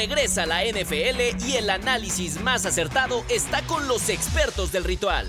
regresa a la NFL y el análisis más acertado está con los expertos del ritual.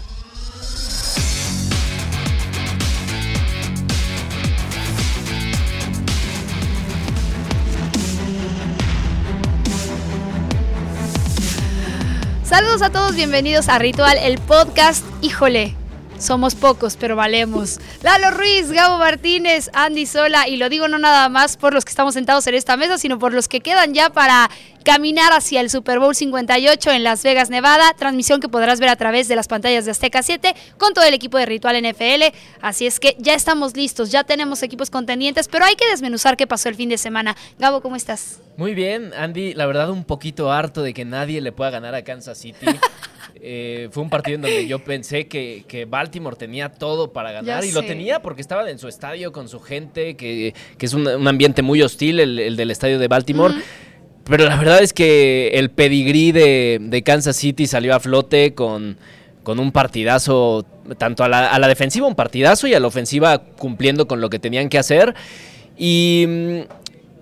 Saludos a todos, bienvenidos a Ritual, el podcast. Híjole, somos pocos, pero valemos. Lalo Ruiz, Gabo Martínez, Andy Sola, y lo digo no nada más por los que estamos sentados en esta mesa, sino por los que quedan ya para caminar hacia el Super Bowl 58 en Las Vegas, Nevada. Transmisión que podrás ver a través de las pantallas de Azteca 7 con todo el equipo de Ritual NFL. Así es que ya estamos listos, ya tenemos equipos contendientes, pero hay que desmenuzar qué pasó el fin de semana. Gabo, ¿cómo estás? Muy bien, Andy. La verdad, un poquito harto de que nadie le pueda ganar a Kansas City. Eh, fue un partido en donde yo pensé que, Baltimore tenía todo para ganar y lo tenía porque estaban en su estadio con su gente, que, es un, ambiente muy hostil el, del estadio de Baltimore. Pero la verdad es que el pedigrí de, Kansas City salió a flote con, con un partidazo, tanto a la, a la defensiva un partidazo y a la ofensiva cumpliendo con lo que tenían que hacer. Y mm,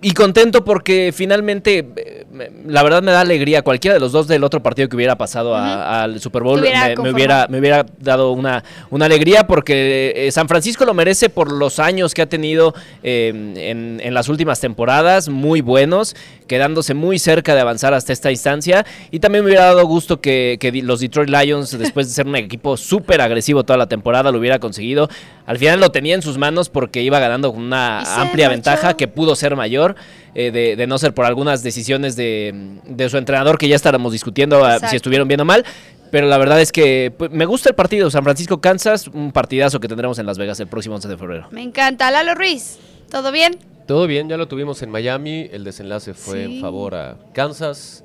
y contento porque finalmente, eh, la verdad me da alegría. Cualquiera de los dos del otro partido que hubiera pasado al Super Bowl me, hubiera, me hubiera dado una, una alegría porque eh, San Francisco lo merece por los años que ha tenido eh, en, en, las últimas temporadas, muy buenos, quedándose muy cerca de avanzar hasta esta instancia. Y también me hubiera dado gusto que, que los Detroit Lions, después de ser un equipo súper agresivo toda la temporada, lo hubiera conseguido. Al final lo tenía en sus manos porque iba ganando con una amplia ventaja que pudo ser mayor. Eh, de, no ser por algunas decisiones de, su entrenador que ya estábamos discutiendo ah, si estuvieron bien o mal. Pero la verdad es que pues, me gusta el partido. San Francisco-Kansas, un partidazo que tendremos en Las Vegas el próximo 11 de febrero. Me encanta. Lalo Ruiz, ¿todo bien? Todo bien, ya lo tuvimos en Miami. El desenlace fue en favor a Kansas.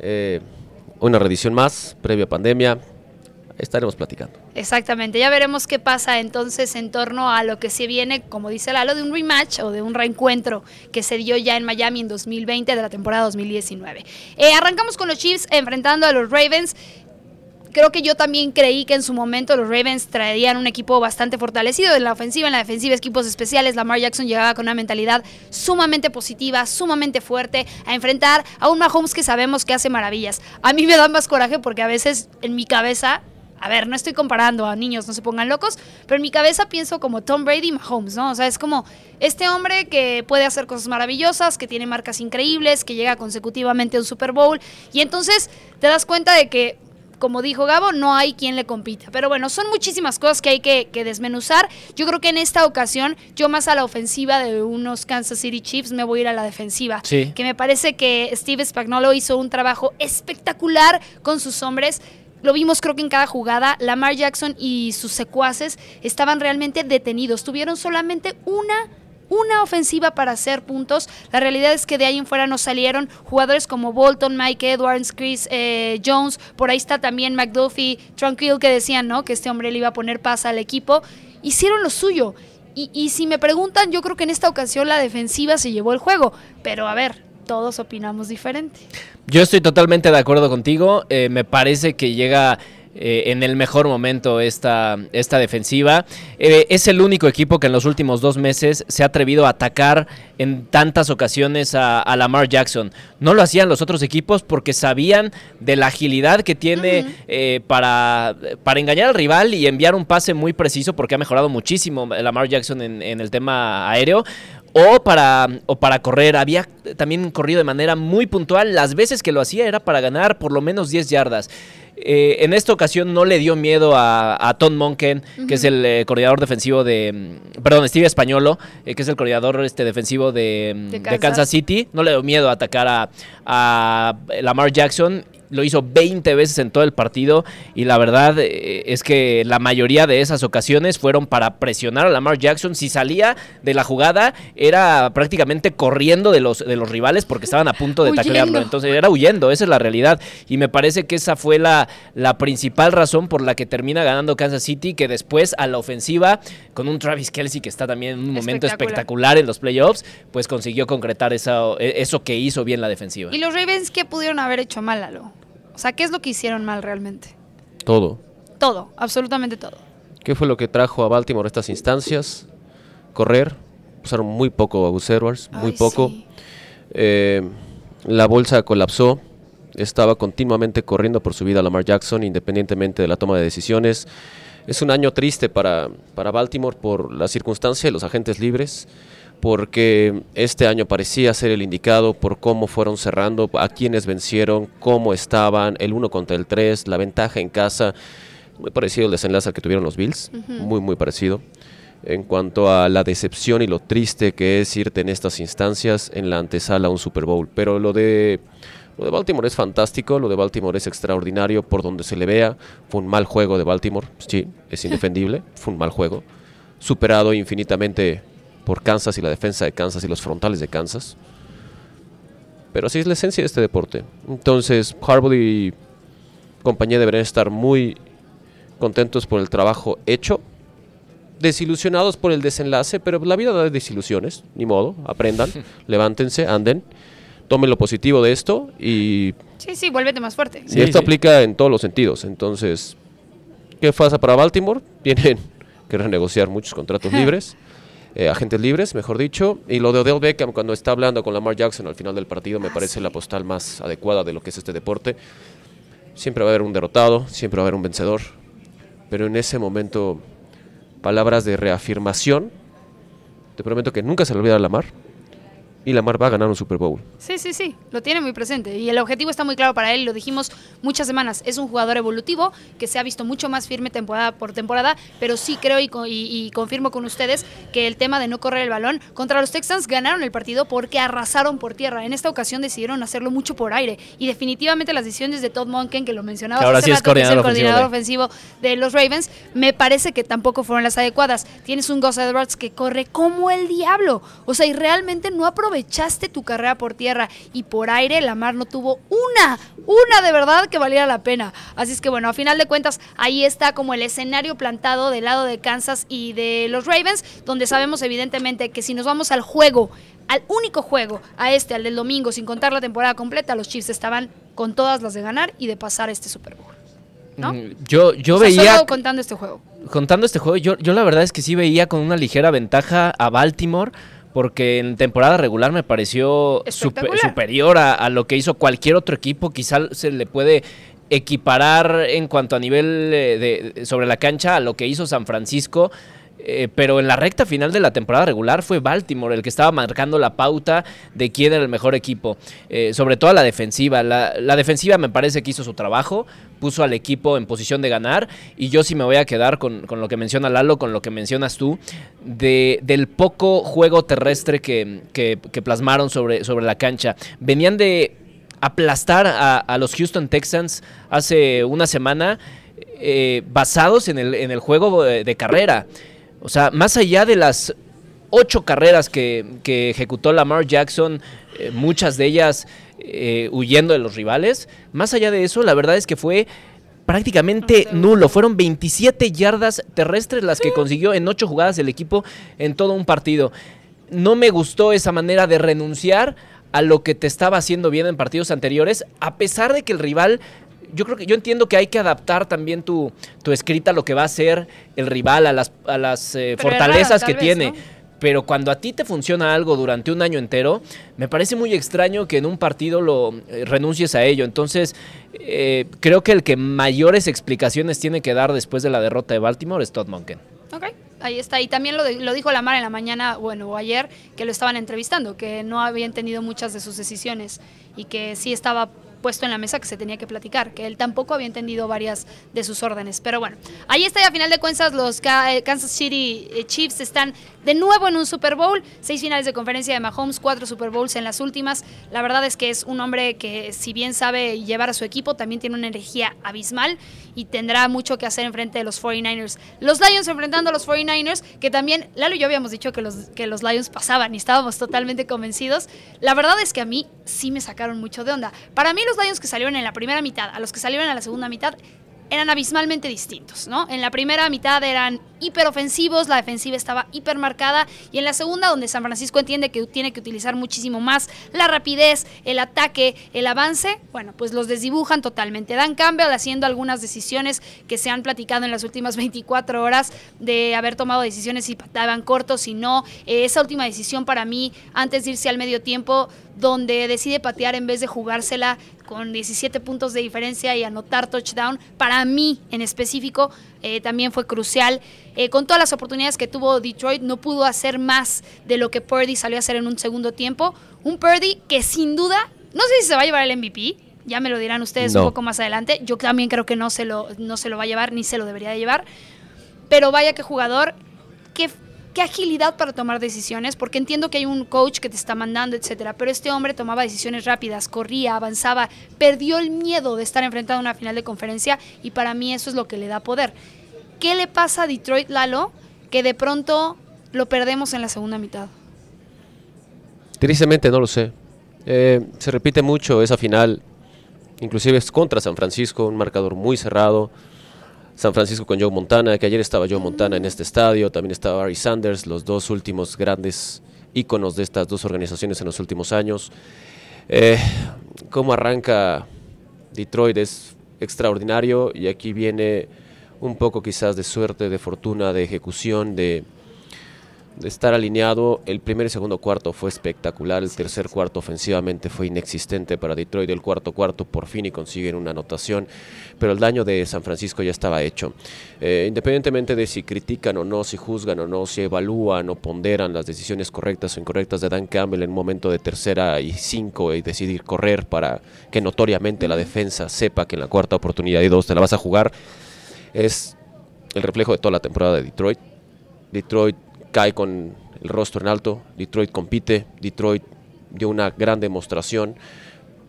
Eh, una redición más, previa pandemia estaremos platicando. Exactamente, ya veremos qué pasa entonces en torno a lo que se viene, como dice Lalo, de un rematch o de un reencuentro que se dio ya en Miami en 2020 de la temporada 2019. Eh, arrancamos con los Chiefs enfrentando a los Ravens creo que yo también creí que en su momento los Ravens traerían un equipo bastante fortalecido en la ofensiva, en la defensiva, equipos especiales. Lamar Jackson llegaba con una mentalidad sumamente positiva, sumamente fuerte, a enfrentar a un Mahomes que sabemos que hace maravillas. A mí me da más coraje porque a veces en mi cabeza a ver, no estoy comparando a niños, no se pongan locos, pero en mi cabeza pienso como Tom Brady y Mahomes, ¿no? O sea, es como este hombre que puede hacer cosas maravillosas, que tiene marcas increíbles, que llega consecutivamente a un Super Bowl, y entonces te das cuenta de que, como dijo Gabo, no hay quien le compita. Pero bueno, son muchísimas cosas que hay que, desmenuzar. Yo creo que en esta ocasión, yo más a la ofensiva de unos Kansas City Chiefs me voy a ir a la defensiva. Sí. Que me parece que Steve Spagnuolo hizo un trabajo espectacular con sus hombres lo vimos creo que en cada jugada, Lamar Jackson y sus secuaces estaban realmente detenidos. Tuvieron solamente una una ofensiva para hacer puntos. La realidad es que de ahí en fuera nos salieron jugadores como Bolton, Mike Edwards, Chris eh, Jones. Por ahí está también McDuffie, Tranquil, que decían ¿no? que este hombre le iba a poner paz al equipo. Hicieron lo suyo. Y, y si me preguntan, yo creo que en esta ocasión la defensiva se llevó el juego. Pero a ver, todos opinamos diferente. Yo estoy totalmente de acuerdo contigo. Eh, me parece que llega eh, en el mejor momento esta, esta defensiva. Eh, es el único equipo que en los últimos dos meses se ha atrevido a atacar en tantas ocasiones a, Lamar Jackson. No lo hacían los otros equipos porque sabían de la agilidad que tiene para, para engañar al rival y enviar un pase muy preciso porque ha mejorado muchísimo Lamar Jackson en, en el tema aéreo o para, o para correr. Había también corrido de manera muy puntual. Las veces que lo hacía era para ganar por lo menos 10 yardas. Eh, en esta ocasión no le dio miedo a, Tom Monken, que es el eh, coordinador defensivo de. Mm, perdón, Steve Españolo, eh, que es el coordinador este, defensivo de, mm, Kansas. City. No le dio miedo a atacar a, a Lamar Jackson lo hizo 20 veces en todo el partido y la verdad eh, es que la mayoría de esas ocasiones fueron para presionar a Lamar Jackson. Si salía de la jugada era prácticamente corriendo de los, de los rivales porque estaban a punto de taclearlo. Entonces era huyendo, esa es la realidad. Y me parece que esa fue la, la principal razón por la que termina ganando Kansas City, que después a la ofensiva, con un Travis Kelsey que está también en un momento espectacular, en los playoffs, pues consiguió concretar eso, eso que hizo bien la defensiva. ¿Y los Ravens qué pudieron haber hecho mal, Lalo? O sea, ¿qué es lo que hicieron mal realmente? Todo. Todo, absolutamente todo. ¿Qué fue lo que trajo a Baltimore estas instancias? Correr. Usaron muy poco a Gus muy poco. Eh, la bolsa colapsó, estaba continuamente corriendo por su vida Lamar Jackson, independientemente de la toma de decisiones. Es un año triste para, para Baltimore por la circunstancia de los agentes libres, porque este año parecía ser el indicado por cómo fueron cerrando, a quienes vencieron, cómo estaban, el 1 contra el 3, la ventaja en casa. Muy parecido el desenlace al que tuvieron los Bills, muy, muy parecido en cuanto a la decepción y lo triste que es irte en estas instancias en la antesala a un Super Bowl. Pero lo de, lo de Baltimore es fantástico, lo de Baltimore es extraordinario por donde se le vea. Fue un mal juego de Baltimore, sí, es indefendible, fue un mal juego. Superado infinitamente por Kansas y la defensa de Kansas y los frontales de Kansas. Pero así es la esencia de este deporte. Entonces, Harbaugh y compañía deberían estar muy contentos por el trabajo hecho desilusionados por el desenlace, pero la vida da desilusiones, ni modo, aprendan, levántense, anden, tomen lo positivo de esto y... Sí, sí, vuélvete más fuerte. Y esto aplica en todos los sentidos, entonces, ¿qué pasa para Baltimore? Tienen que renegociar muchos contratos libres. Eh, agentes libres, mejor dicho. Y lo de Odell Beckham cuando está hablando con Lamar Jackson al final del partido me ah, parece la postal más adecuada de lo que es este deporte. Siempre va a haber un derrotado, siempre va a haber un vencedor. Pero en ese momento palabras de reafirmación. Te prometo que nunca se le olvida la mar y Lamar va a ganar un Super Bowl. Sí, sí, sí, lo tiene muy presente y el objetivo está muy claro para él, lo dijimos muchas semanas, es un jugador evolutivo que se ha visto mucho más firme temporada por temporada, pero sí creo y, confirmo con ustedes que el tema de no correr el balón contra los Texans ganaron el partido porque arrasaron por tierra. En esta ocasión decidieron hacerlo mucho por aire y definitivamente las decisiones de Todd Monken, que lo mencionaba, ahora sí es, coordinador, el coordinador ofensivo de... los Ravens, me parece que tampoco fueron las adecuadas. Tienes un Gus Edwards que corre como el diablo, o sea, y realmente no aprovechó echaste tu carrera por tierra y por aire, la mar no tuvo una, una de verdad que valiera la pena. Así es que bueno, a final de cuentas, ahí está como el escenario plantado del lado de Kansas y de los Ravens, donde sabemos evidentemente que si nos vamos al juego, al único juego, a este, al del domingo, sin contar la temporada completa, los Chiefs estaban con todas las de ganar y de pasar este Super Bowl. ¿No? Mm, yo, yo veía. contando este juego. Contando este juego, yo, yo la verdad es que sí veía con una ligera ventaja a Baltimore porque en temporada regular me pareció superior a, lo que hizo cualquier otro equipo. Quizá se le puede equiparar en cuanto a nivel eh, de, sobre la cancha a lo que hizo San Francisco. Eh, pero en la recta final de la temporada regular fue Baltimore el que estaba marcando la pauta de quién era el mejor equipo, eh, sobre todo la defensiva. La, defensiva me parece que hizo su trabajo, puso al equipo en posición de ganar y yo sí me voy a quedar con, lo que menciona Lalo, con lo que mencionas tú, de, del poco juego terrestre que, plasmaron sobre, sobre la cancha. Venían de aplastar a, los Houston Texans hace una semana. Eh, basados en el, en el juego de carrera. O sea, más allá de las ocho carreras que, ejecutó Lamar Jackson, eh, muchas de ellas eh, huyendo de los rivales, más allá de eso, la verdad es que fue prácticamente nulo. Fueron 27 yardas terrestres las que consiguió en ocho jugadas el equipo en todo un partido. No me gustó esa manera de renunciar a lo que te estaba haciendo bien en partidos anteriores, a pesar de que el rival yo creo que yo entiendo que hay que adaptar también tu, tu escrita a lo que va a ser el rival, a las, a las eh, fortalezas que tiene. Pero cuando a ti te funciona algo durante un año entero, me parece muy extraño que en un partido lo eh, renuncies a ello. Entonces, eh, creo que el que mayores explicaciones tiene que dar después de la derrota de Baltimore es Todd Monken. Ok, ahí está. Y también lo, lo dijo Lamar en la mañana, bueno, o ayer, que lo estaban entrevistando, que no había entendido muchas de sus decisiones y que sí estaba puesto en la mesa que se tenía que platicar, que él tampoco había entendido varias de sus órdenes. Pero bueno, ahí está y a final de cuentas los eh, Kansas City eh, Chiefs están de nuevo en un Super Bowl, seis finales de conferencia de Mahomes, cuatro Super Bowls en las últimas. La verdad es que es un hombre que si bien sabe llevar a su equipo, también tiene una energía abismal y tendrá mucho que hacer en frente de los 49ers. Los Lions enfrentando a los 49ers, que también Lalo y yo habíamos dicho que los, que los Lions pasaban y estábamos totalmente convencidos. La verdad es que a mí sí me sacaron mucho de onda. Para mí los Lions que salieron en la primera mitad a los que salieron en la segunda mitad eran abismalmente distintos, ¿no? En la primera mitad eran hiperofensivos, la defensiva estaba hipermarcada y en la segunda donde San Francisco entiende que tiene que utilizar muchísimo más la rapidez, el ataque, el avance, bueno, pues los desdibujan totalmente. Dan Campbell haciendo algunas decisiones que se han platicado en las últimas 24 horas de haber tomado decisiones si pataban cortos, si no. Eh, esa última decisión para mí, antes de irse al medio tiempo, donde decide patear en vez de jugársela con 17 puntos de diferencia y anotar touchdown, para mí en específico eh, también fue crucial. Eh, con todas las oportunidades que tuvo Detroit, no pudo hacer más de lo que Purdy salió a hacer en un segundo tiempo. Un Purdy que sin duda, no sé si se va a llevar el MVP, ya me lo dirán ustedes un poco más adelante. Yo también creo que no se, lo, no se lo va a llevar, ni se lo debería de llevar. Pero vaya que jugador, que qué agilidad para tomar decisiones, porque entiendo que hay un coach que te está mandando, etcétera, pero este hombre tomaba decisiones rápidas, corría, avanzaba, perdió el miedo de estar enfrentado a una final de conferencia y para mí eso es lo que le da poder. ¿Qué le pasa a Detroit Lalo que de pronto lo perdemos en la segunda mitad? Tristemente no lo sé. Eh, se repite mucho esa final, inclusive es contra San Francisco, un marcador muy cerrado. San Francisco con Joe Montana, que ayer estaba Joe Montana en este estadio, también estaba Barry Sanders, los dos últimos grandes íconos de estas dos organizaciones en los últimos años. Eh, cómo arranca Detroit es extraordinario y aquí viene un poco quizás de suerte, de fortuna, de ejecución, de, de estar alineado. El primer y segundo cuarto fue espectacular, el tercer cuarto ofensivamente fue inexistente para Detroit, el cuarto cuarto por fin y consiguen una anotación, pero el daño de San Francisco ya estaba hecho. Eh, independientemente de si critican o no, si juzgan o no, si evalúan o ponderan las decisiones correctas o incorrectas de Dan Campbell en un momento de tercera y cinco y decidir correr para que notoriamente la defensa sepa que en la cuarta oportunidad y dos te la vas a jugar, es el reflejo de toda la temporada de Detroit. Detroit cae con el rostro en alto, Detroit compite, Detroit dio una gran demostración,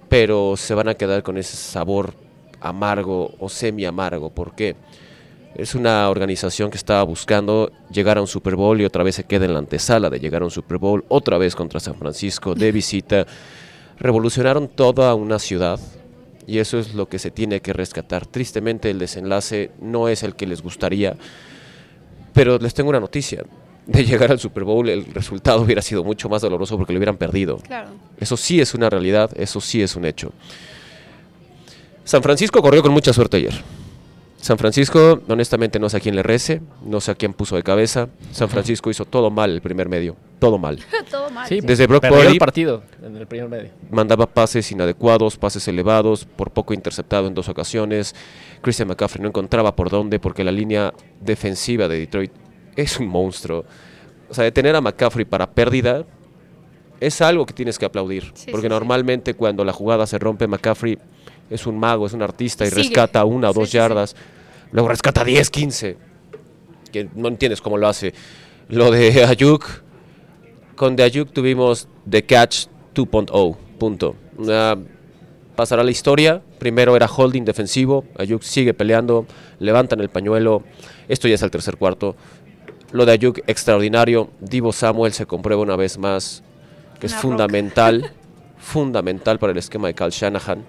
pero se van a quedar con ese sabor amargo o semi amargo. ¿Por qué? Es una organización que estaba buscando llegar a un Super Bowl y otra vez se queda en la antesala de llegar a un Super Bowl, otra vez contra San Francisco, de visita. Revolucionaron toda una ciudad y eso es lo que se tiene que rescatar. Tristemente el desenlace no es el que les gustaría, pero les tengo una noticia de llegar al Super Bowl, el resultado hubiera sido mucho más doloroso porque lo hubieran perdido. Claro. Eso sí es una realidad, eso sí es un hecho. San Francisco corrió con mucha suerte ayer. San Francisco, honestamente, no sé a quién le rece, no sé a quién puso de cabeza. San Francisco hizo todo mal el primer medio, todo mal. Todo mal. Sí, Desde Brock Purdy el partido en el primer medio. mandaba pases inadecuados, pases elevados, por poco interceptado en dos ocasiones. Christian McCaffrey no encontraba por dónde porque la línea defensiva de Detroit es un monstruo. O sea, detener a McCaffrey para pérdida es algo que tienes que aplaudir. Sí, porque sí, sí. normalmente cuando la jugada se rompe, McCaffrey es un mago, es un artista y Sigue. rescata una o dos yardas. Luego rescata 10, 15. Que no entiendes cómo lo hace. Lo de Ayuk, con de Ayuk tuvimos The Catch 2.0. Punto. Pasará la historia. Primero era holding defensivo. Ayuk sigue peleando. Levantan el pañuelo. Esto ya es el tercer cuarto. Lo de Ayuk extraordinario. Divo Samuel se comprueba una vez más que es Una fundamental. fundamental para el esquema de Cal Shanahan.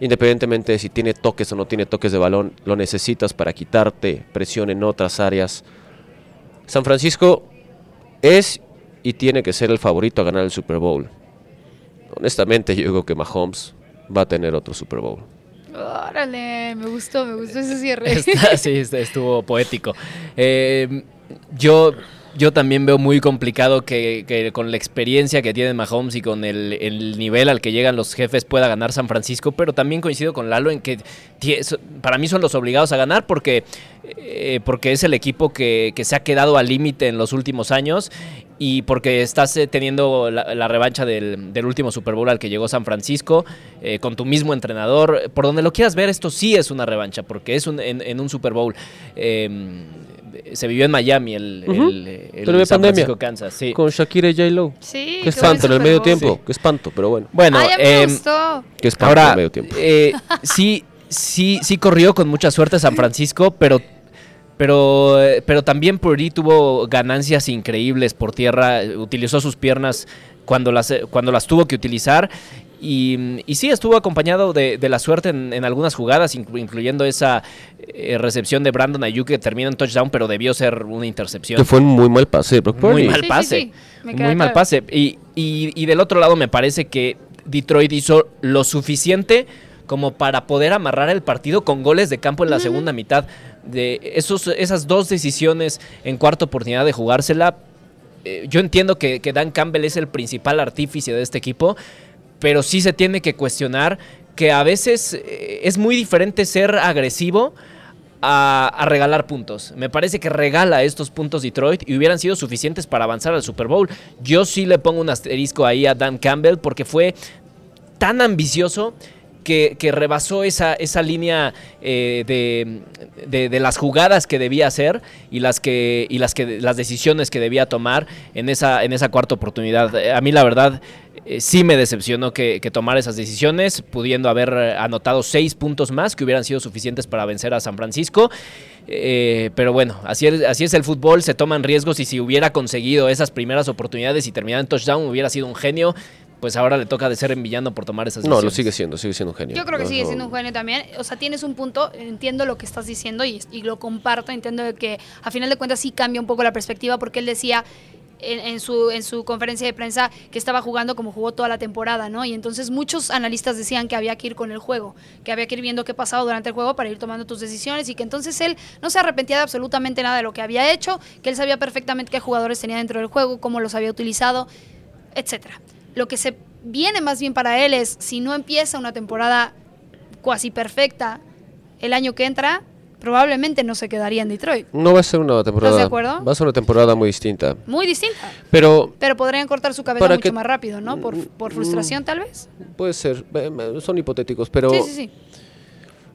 Independientemente de si tiene toques o no tiene toques de balón, lo necesitas para quitarte presión en otras áreas. San Francisco es y tiene que ser el favorito a ganar el Super Bowl. Honestamente, yo digo que Mahomes va a tener otro Super Bowl. Órale, me gustó, me gustó ese cierre. Está- sí, est- estuvo poético. Eh, yo, yo también veo muy complicado que, con la experiencia que tiene Mahomes y con el, el nivel al que llegan los jefes pueda ganar San Francisco, pero también coincido con Lalo en que para mí son los obligados a ganar porque, eh, porque es el equipo que, se ha quedado al límite en los últimos años y porque estás eh, teniendo la, revancha del, último Super Bowl al que llegó San Francisco eh, con tu mismo entrenador. Por donde lo quieras ver, esto sí es una revancha porque es un, en, en un Super Bowl. Eh, se vivió en Miami el, Ujú. el, San pandemia. Francisco Kansas. Sí. Con Shakira y J-Lo. Sí, Qué espanto en el medio tiempo. Qué espanto, pero bueno. Bueno, Ay, me gustó. Qué espanto en Ahora, el medio tiempo. eh, sí, sí, sí corrió con mucha suerte San Francisco, pero, pero, eh, pero también Purdy tuvo ganancias increíbles por tierra, eh, utilizó sus piernas cuando las, eh, cuando las tuvo que utilizar Y, y sí, estuvo acompañado de, de la suerte en, en algunas jugadas, inclu- incluyendo esa eh, recepción de Brandon Ayuk que termina en touchdown, pero debió ser una intercepción. Que fue un muy mal pase Brock Muy mal Sí, sí, pase. sí, Muy mal claro. pase. Y, y- y del otro lado me parece que Detroit hizo lo suficiente como para poder amarrar el partido con goles de campo en la segunda mitad. De esos, esas dos decisiones en cuarta oportunidad de jugársela. eh, yo entiendo que, que Dan Campbell es el principal artífice de este equipo, pero sí se tiene que cuestionar que a veces eh, es muy diferente ser agresivo a, regalar puntos. Me parece que regala estos puntos Detroit y hubieran sido suficientes para avanzar al Super Bowl. Yo sí le pongo un asterisco ahí a Dan Campbell porque fue tan ambicioso que, que rebasó esa, esa línea eh, de, de- de las jugadas que debía hacer y las que y las que las decisiones que debía tomar en esa en esa cuarta oportunidad. A mí la verdad eh, sí me decepcionó que, que tomara esas decisiones, pudiendo haber eh, anotado seis puntos más que hubieran sido suficientes para vencer a San Francisco. Eh, pero bueno, así es, así es el fútbol, se toman riesgos y si hubiera conseguido esas primeras oportunidades y terminado en touchdown hubiera sido un genio. Pues ahora le toca de ser en villano por tomar esas No, decisiones. lo sigue siendo, sigue siendo un genio. Yo creo que No, sigue no. siendo un genio también. O sea, tienes un punto, entiendo lo que estás diciendo y, y lo comparto. Entiendo que a final de cuentas sí cambia un poco la perspectiva porque él decía en, su, en su conferencia de prensa que estaba jugando como jugó toda la temporada, ¿no? Y entonces muchos analistas decían que había que ir con el juego, que había que ir viendo qué pasaba durante el juego para ir tomando tus decisiones y que entonces él no se arrepentía de absolutamente nada de lo que había hecho, que él sabía perfectamente qué jugadores tenía dentro del juego, cómo los había utilizado, etcétera. Lo que se viene más bien para él es si no empieza una temporada cuasi perfecta el año que entra, probablemente no se quedaría en Detroit. No va a ser una temporada. de acuerdo? Va a ser una temporada muy distinta. Muy distinta. Pero Pero podrían cortar su cabeza mucho que- más rápido, ¿no? Por, por frustración, tal vez. puede ser, eh, son hipotéticos, pero Sí, sí, sí.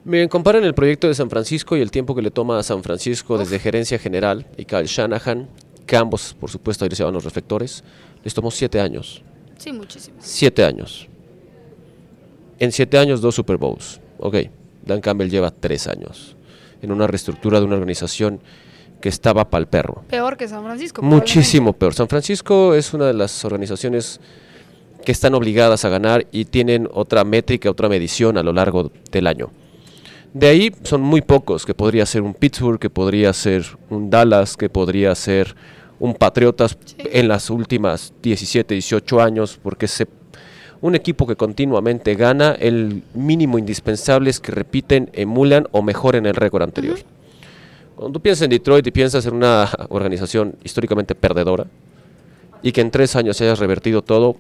miren, comparen el proyecto de San Francisco y el tiempo que le toma a San Francisco desde gerencia general y Kyle Shanahan, que ambos, por supuesto, ahí se van los reflectores, les tomó siete años. Sí, muchísimo. Siete años. En siete años, dos Super Bowls. Ok, Dan Campbell lleva tres años en una reestructura de una organización que estaba pa'l perro. Peor que San Francisco. Muchísimo peor. San Francisco es una de las organizaciones que están obligadas a ganar y tienen otra métrica, otra medición a lo largo del año. De ahí son muy pocos, que podría ser un Pittsburgh, que podría ser un Dallas, que podría ser un Patriotas en las últimas 17, 18 años, porque se, un equipo que continuamente gana, el mínimo indispensable es que repiten, emulan o mejoren el récord anterior. Cuando tú piensas en Detroit y piensas en una organización históricamente perdedora y que en tres años hayas revertido todo,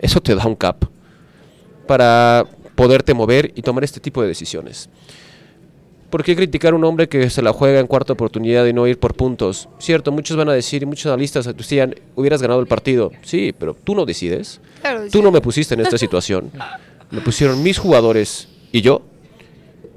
eso te da un cap para poderte mover y tomar este tipo de decisiones. ¿Por qué criticar a un hombre que se la juega en cuarta oportunidad y no ir por puntos? Cierto, muchos van a decir, y muchos analistas decían, hubieras ganado el partido. Sí, pero tú no decides. Claro, Tú sí. no me pusiste en esta situación. Me pusieron mis jugadores y yo.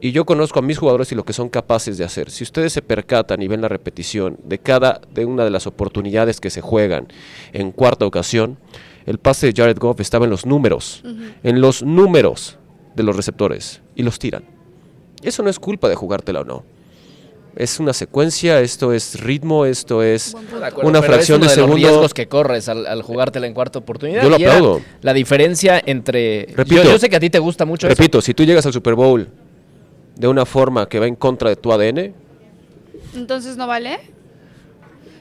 Y yo conozco a mis jugadores y lo que son capaces de hacer. Si ustedes se percatan y ven la repetición de cada de una de las oportunidades que se juegan en cuarta ocasión, el pase de Jared Goff estaba en los números, en los números de los receptores y los tiran. Eso no es culpa de jugártela o no. Es una secuencia, esto es ritmo, esto es. De acuerdo, una fracción es de los segundo. riesgos que corres al, al jugártela en cuarta oportunidad. Yo lo y aplaudo. La diferencia entre. Repito. yo, yo sé que a ti te gusta mucho eso. Repito, si tú llegas al Super Bowl de una forma que va en contra de tu ADN, Entonces no vale.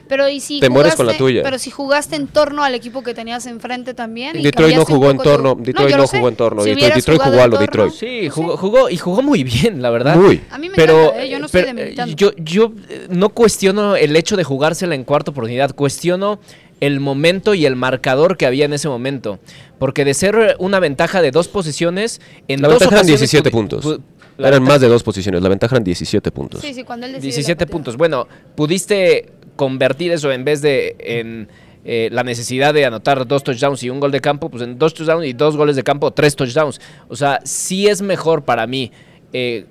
Pero y si Te mueres con la tuya. Pero si jugaste en torno al equipo que tenías enfrente también. y Detroit no jugó en tu- torno, Detroit no jugó en torno, Si Detroit- Detroit jugó a lo Detroit. Sí, jugó, jugó y jugó muy bien, la verdad. muy. A mí me pero encanta, ¿eh? yo no estoy pero, demeritando. yo, yo eh, no cuestiono el hecho de jugársela en cuarta oportunidad, cuestiono el momento y el marcador que había en ese momento. Porque de ser una ventaja de dos posiciones, en La dos ventaja eran ocasiones 17 pudi- puntos. Eran ventaja- más de dos posiciones, la ventaja eran 17 puntos. Sí, sí, cuando él decide la 17 pateada. puntos. Bueno, pudiste convertir eso en vez de en eh, la necesidad de anotar dos touchdowns y un gol de campo, pues en dos touchdowns y dos goles de campo, tres touchdowns. O sea, sí es mejor para mí eh,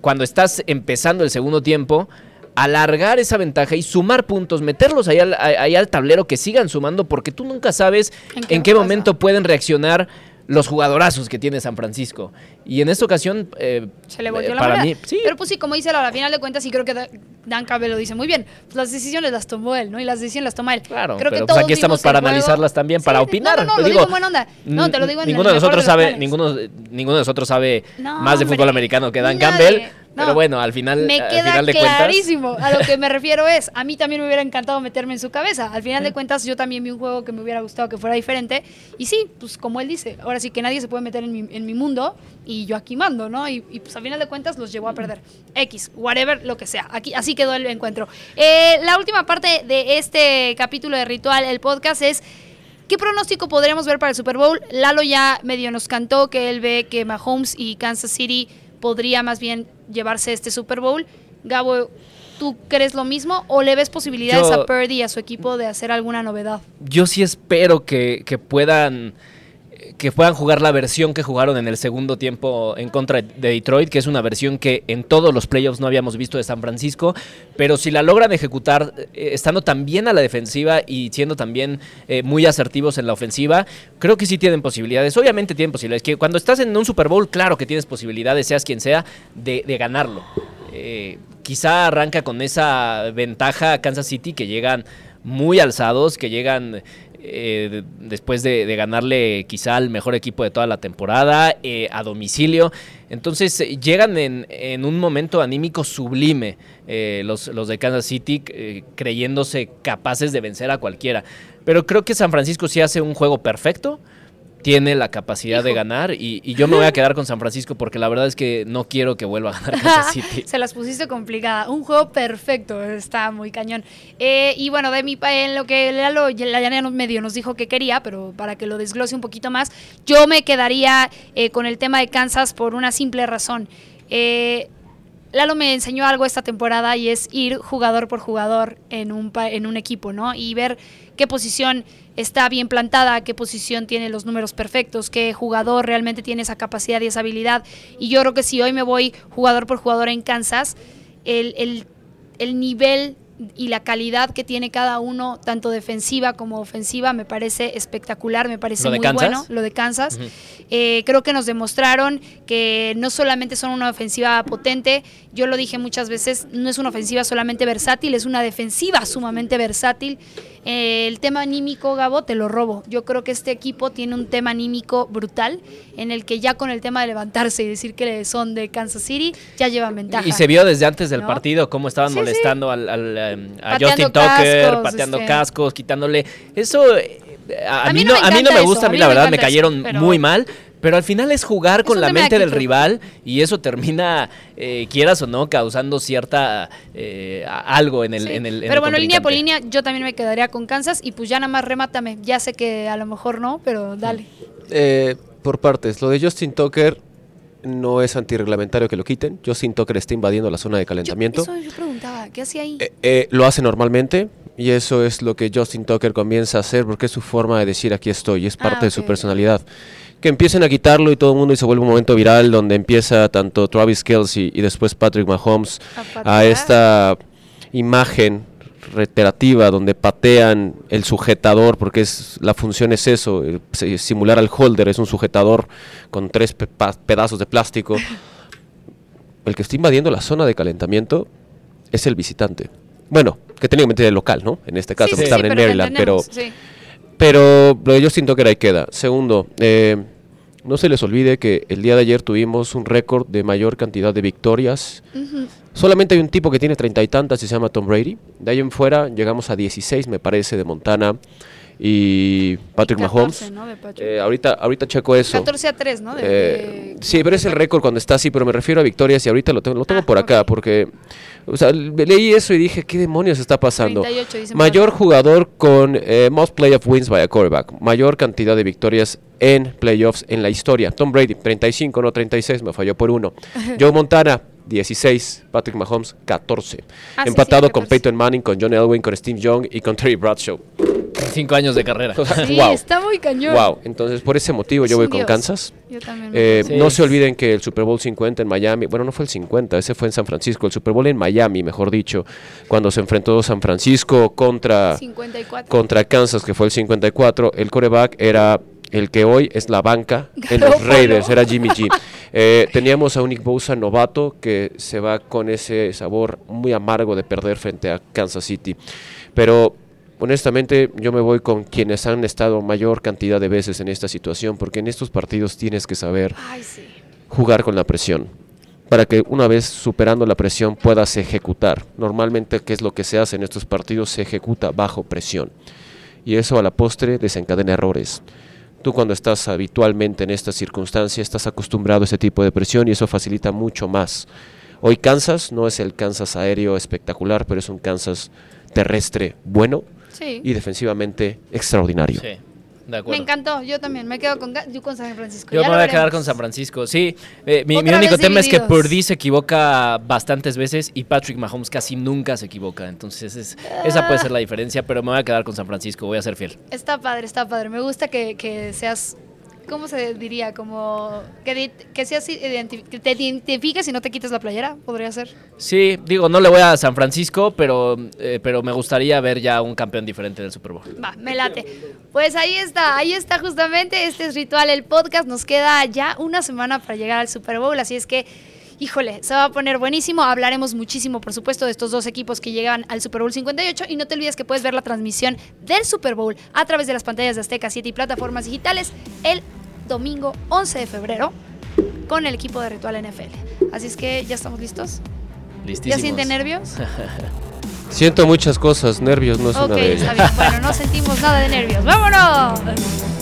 cuando estás empezando el segundo tiempo alargar esa ventaja y sumar puntos, meterlos ahí al, ahí al tablero que sigan sumando porque tú nunca sabes ¿En en qué momento pueden reaccionar los jugadorazos que tiene San Francisco. Y en esta ocasión, eh, Se le volvió eh, la para moneda. mí, sí, Pero pues sí, como dice Laura, al final de cuentas, y creo que Da- Dan Campbell lo dice muy bien, pues las decisiones las tomó él, ¿no? Y las decisiones las toma él. Claro, creo que pero pues todos aquí estamos para analizarlas también, para opinar. No, no, no, lo digo, digo en buena onda. No, te lo digo en ninguno de nosotros sabe, ninguno, ninguno de nosotros sabe No, más de hombre, fútbol americano que Dan nadie. Campbell. No, Pero bueno, al final, me al queda final de cuentas, clarísimo. A lo que me refiero es, a mí también me hubiera encantado meterme en su cabeza. Al final de cuentas, yo también vi un juego que me hubiera gustado que fuera diferente. Y sí, pues como él dice, ahora sí que nadie se puede meter en mi, en mi mundo y yo aquí mando, ¿no? Y, y, pues al final de cuentas los llevó a perder. X, whatever, lo que sea. Aquí, así quedó el encuentro. Eh, la última parte de este capítulo de Ritual, el podcast, es ¿Qué pronóstico podríamos ver para el Super Bowl? Lalo ya medio nos cantó que él ve que Mahomes y Kansas City podría más bien llevarse este Super Bowl. Gabo, ¿tú crees lo mismo o le ves posibilidades Yo- a Purdy y a su equipo de hacer alguna novedad? yo sí espero que, que puedan que puedan jugar la versión que jugaron en el segundo tiempo en contra de Detroit, que es una versión que en todos los playoffs no habíamos visto de San Francisco, pero si la logran ejecutar eh, estando tan bien a la defensiva y siendo también eh, muy asertivos en la ofensiva, creo que sí tienen posibilidades. Obviamente tienen posibilidades. Que cuando estás en un Super Bowl, claro que tienes posibilidades, seas quien sea, de, ganarlo. Eh, quizá arranca con esa ventaja Kansas City que llegan muy alzados, que llegan eh, de- después de, ganarle quizá al mejor equipo de toda la temporada eh, a domicilio. Entonces eh, llegan en, un momento anímico sublime eh, los, los de Kansas City, creyéndose capaces de vencer a cualquiera. Pero creo que San Francisco sí hace un juego perfecto. Tiene la capacidad de ganar y, y yo me voy a quedar con San Francisco porque la verdad es que no quiero que vuelva a ganar Kansas City. Se las pusiste complicada. Un juego perfecto, está muy cañón. Eh, y bueno, de mi pa- en lo que Lalo la ya nos- medio nos dijo que quería, pero para que lo desglose un poquito más, yo me quedaría eh, con el tema de Kansas por una simple razón. Eh, Lalo me enseñó algo esta temporada y es ir jugador por jugador en un, en un equipo, ¿no? Y ver qué posición está bien plantada, qué posición tiene los números perfectos, qué jugador realmente tiene esa capacidad y esa habilidad. Y yo creo que si hoy me voy jugador por jugador en Kansas, el, el- el nivel y la calidad que tiene cada uno, tanto defensiva como ofensiva, me parece espectacular, me parece ¿Lo de muy Kansas? bueno lo de Kansas. Eh, creo que nos demostraron que no solamente son una ofensiva potente, yo lo dije muchas veces, no es una ofensiva solamente versátil, es una defensiva sumamente versátil. Eh, el tema anímico, Gabo, te lo robo. Yo creo que este equipo tiene un tema anímico brutal, en el que ya con el tema de levantarse y decir que son de Kansas City, ya llevan ventaja. Y se vio desde antes del ¿No? partido cómo estaban Sí, sí. molestando al, al, em, a Pateando Justin Tucker, cascos, pateando este. cascos, quitándole. Eso eh, a, A mí no, a mí no me gusta, a a mí mí no la verdad me eso, cayeron pero- muy mal. Pero al final es jugar Es con la mente del rival y eso termina, eh, quieras o no, causando cierta eh, algo en el, Sí. en el en pero el bueno, línea por línea, yo también me quedaría con Kansas y pues ya nada más remátame. Ya sé que a lo mejor no, pero dale. Eh, por partes, lo de Justin Tucker no es antirreglamentario que lo quiten. Justin Tucker está invadiendo la zona de Yo, calentamiento. eso yo preguntaba, ¿qué hacía ahí? Eh, eh, lo hace normalmente y eso es lo que Justin Tucker comienza a hacer porque es su forma de decir aquí estoy, es parte Ah, de su personalidad. Que empiecen a quitarlo y todo el mundo y se vuelve un momento viral donde empieza tanto Travis Kelsey y después Patrick Mahomes A esta imagen reiterativa donde patean el sujetador porque es la función es eso eh, simular al holder es un sujetador con tres pe- pedazos de plástico. El que está invadiendo la zona de calentamiento es el visitante. Bueno que técnicamente el local no en este caso Sí, porque sí, estaban sí, en Maryland pero pero lo de Justin Tucker ahí queda. Segundo, eh, no se les olvide que el día de ayer tuvimos un récord de mayor cantidad de victorias. Solamente hay un tipo que tiene treinta y tantas y se llama Tom Brady. De ahí en fuera llegamos a 16, me parece, de Montana y Patrick 14, Mahomes. Eh, ahorita, ahorita checo eso. 14 a 3, ¿no? De- Eh, de- sí, pero es el récord cuando está así, pero me refiero a victorias y ahorita lo tengo, lo tengo Ah, por acá porque o sea, le- leí eso y dije, ¿qué demonios está pasando? 38, dice Mayor jugador con eh, most playoff wins by a quarterback, mayor cantidad de victorias en playoffs en la historia. Tom Brady, 35, no 36, me falló por uno. Joe Montana, 16, Patrick Mahomes, 14. Ah, Empatado sí, con 14. Peyton Manning, con John Elway, con Steve Young y con Terry Bradshaw. Cinco años de carrera. O sea, Sí, wow. está muy cañón. Wow, entonces por ese motivo yo voy con dios. Kansas. Yo también. Eh. Sí. No se olviden que el Super Bowl 50 en Miami, bueno, no fue el 50, ese fue en San Francisco, el Super Bowl en Miami, mejor dicho, cuando se enfrentó San Francisco contra, 54. contra Kansas, que fue el 54, el coreback era el que hoy es la banca en los. Raiders, era Jimmy G. Eh, teníamos a un Nick Bosa novato que se va con ese sabor muy amargo de perder frente a Kansas City. Pero honestamente yo me voy con quienes han estado mayor cantidad de veces en esta situación, porque en estos partidos tienes que saber Ay, sí. jugar con la presión. Para que una vez superando la presión puedas ejecutar. Normalmente, ¿qué es lo que se hace en estos partidos? Se ejecuta bajo presión. Y eso a la postre desencadena errores. Tú cuando estás habitualmente en esta circunstancia estás acostumbrado a ese tipo de presión y eso facilita mucho más. Hoy Kansas no es el Kansas aéreo espectacular, pero es un Kansas terrestre bueno Sí. y defensivamente extraordinario. Sí, de Me encantó. Yo también me quedo con, yo con San Francisco. Yo Ya me voy a quedar con San Francisco. Sí, eh, mi, único tema es que. Purdy se equivoca bastantes veces y Patrick Mahomes casi nunca se equivoca. Entonces, es- esa puede ser la diferencia, pero me voy a quedar con San Francisco. Voy a ser fiel. Está padre, está padre. Me gusta que, que seas, ¿cómo se diría? Como que, que seas que te identifiques y no te quites la playera, podría ser. Sí, digo, no le voy a San Francisco, pero, eh, pero me gustaría ver ya un campeón diferente del Super Bowl. Va, me late. Pues ahí está, ahí está justamente. Este es Ritual, el podcast. Nos queda ya una semana para llegar al Super Bowl, así es que, híjole, se va a poner buenísimo. Hablaremos muchísimo, por supuesto, de estos dos equipos que llegan al Super Bowl 58. Y no te olvides que puedes ver la transmisión del Super Bowl a través de las pantallas de Azteca 7 y plataformas digitales el domingo 11 de febrero con el equipo de Ritual NFL. Así es que ya estamos listos. ¿Ya sienten nervios? Siento muchas cosas, nervios no es Ok, una de ellas. está bien. Bueno, no sentimos nada de nervios. ¡Vámonos!